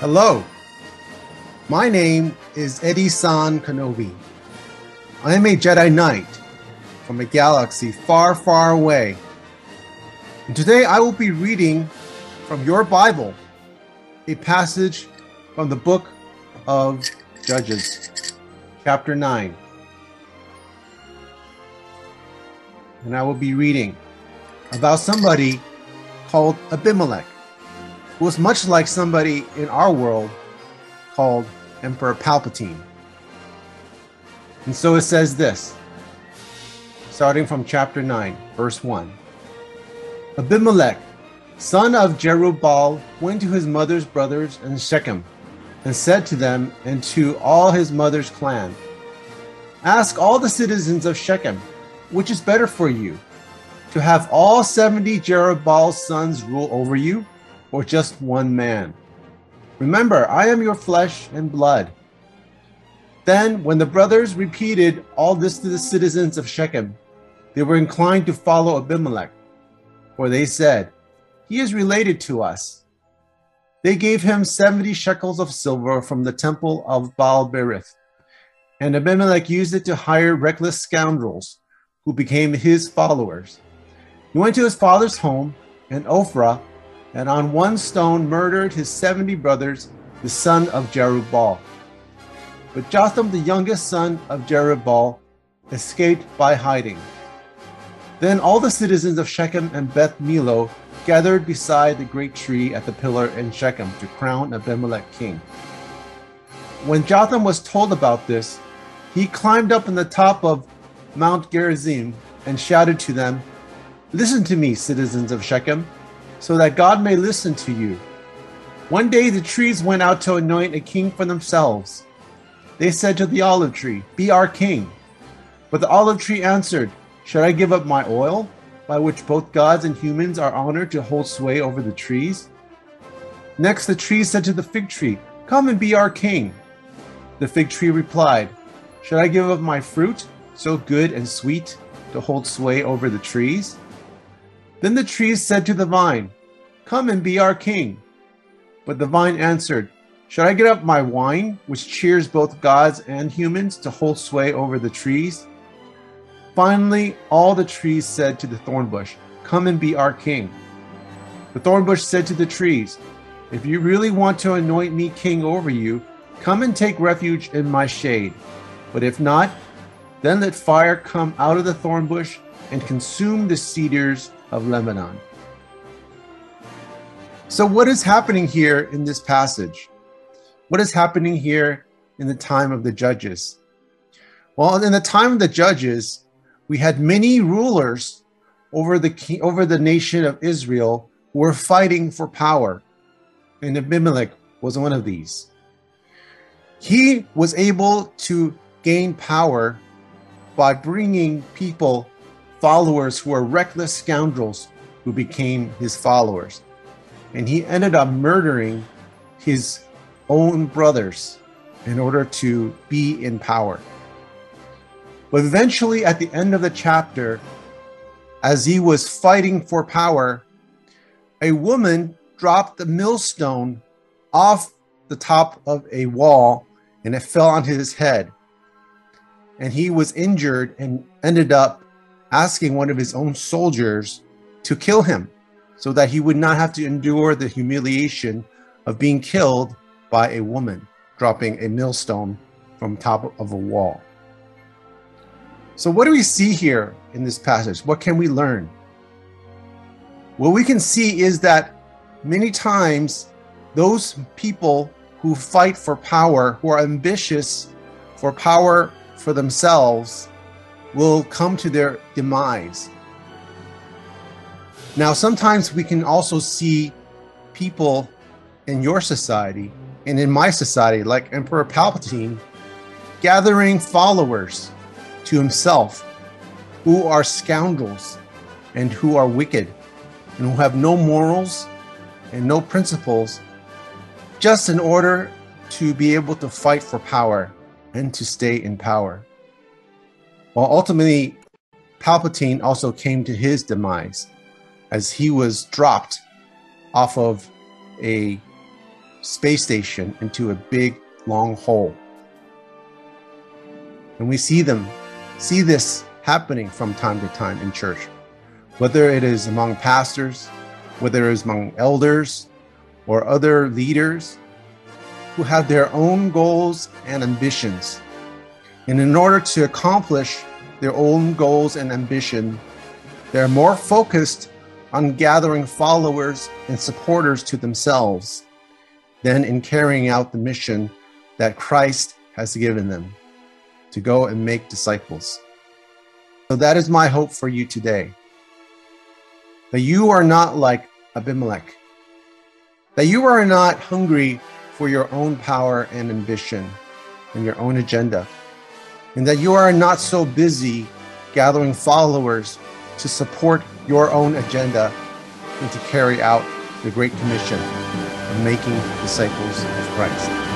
Hello, my name is Eddie San Kenobi. I am a Jedi Knight from a galaxy far, far away. And today I will be reading from your Bible a passage from the book of Judges, chapter 9. And I will be reading about somebody called Abimelech, was much like somebody in our world called Emperor Palpatine. And so it says this, starting from chapter 9, verse 1. Abimelech, son of Jerubbaal, went to his mother's brothers in Shechem and said to them and to all his mother's clan, Ask all the citizens of Shechem, which is better for you, to have all 70 Jerubbaal's sons rule over you, or just one man? Remember, I am your flesh and blood. Then, when the brothers repeated all this to the citizens of Shechem, they were inclined to follow Abimelech, for they said, He is related to us. They gave him 70 shekels of silver from the temple of Baal Berith, and Abimelech used it to hire reckless scoundrels who became his followers. He went to his father's home in Ophrah, and on one stone murdered his 70 brothers, the son of Jerubbaal. But Jotham, the youngest son of Jerubbaal, escaped by hiding. Then all the citizens of Shechem and Beth Millo gathered beside the great tree at the pillar in Shechem to crown Abimelech king. When Jotham was told about this, he climbed up on the top of Mount Gerizim and shouted to them, Listen to me, citizens of Shechem, so that God may listen to you. One day the trees went out to anoint a king for themselves. They said to the olive tree, Be our king. But the olive tree answered, Should I give up my oil, by which both gods and humans are honored to hold sway over the trees? Next the tree said to the fig tree, Come and be our king. The fig tree replied, Should I give up my fruit, so good and sweet, to hold sway over the trees? Then the trees said to the vine, Come and be our king. But the vine answered, should I get up my wine, which cheers both gods and humans, to hold sway over the trees? Finally, all the trees said to the thorn bush, Come and be our king. The thorn bush said to the trees, If you really want to anoint me king over you, come and take refuge in my shade. But if not, then let fire come out of the thorn bush and consume the cedars of Lebanon. So, what is happening here in this passage? what is happening here in the time of the judges? Well, in the time of the judges, we had many rulers over the over the nation of Israel who were fighting for power, and Abimelech was one of these. He was able to gain power by bringing people, followers who were reckless scoundrels who became his followers. And he ended up murdering his own brothers in order to be in power. But eventually, at the end of the chapter, as he was fighting for power, a woman dropped the millstone off the top of a wall and it fell on his head. And he was injured and ended up asking one of his own soldiers to kill him so that he would not have to endure the humiliation of being killed by a woman dropping a millstone from top of a wall. So what do we see here in this passage? What can we learn? What we can see is that many times those people who fight for power, who are ambitious for power for themselves, will come to their demise. Now, sometimes we can also see people in your society and in my society, like Emperor Palpatine, gathering followers to himself who are scoundrels and who are wicked and who have no morals and no principles, just in order to be able to fight for power and to stay in power. While ultimately, Palpatine also came to his demise as he was dropped off of a space station into a big, long hole. And we see them, see this happening from time to time in church, whether it is among pastors, whether it is among elders or other leaders who have their own goals and ambitions. And in order to accomplish their own goals and ambition, they're more focused on gathering followers and supporters to themselves than in carrying out the mission that Christ has given them to go and make disciples. So that is my hope for you today. That you are not like Abimelech. That you are not hungry for your own power and ambition and your own agenda. And that you are not so busy gathering followers to support your own agenda and to carry out the Great Commission of making disciples of Christ.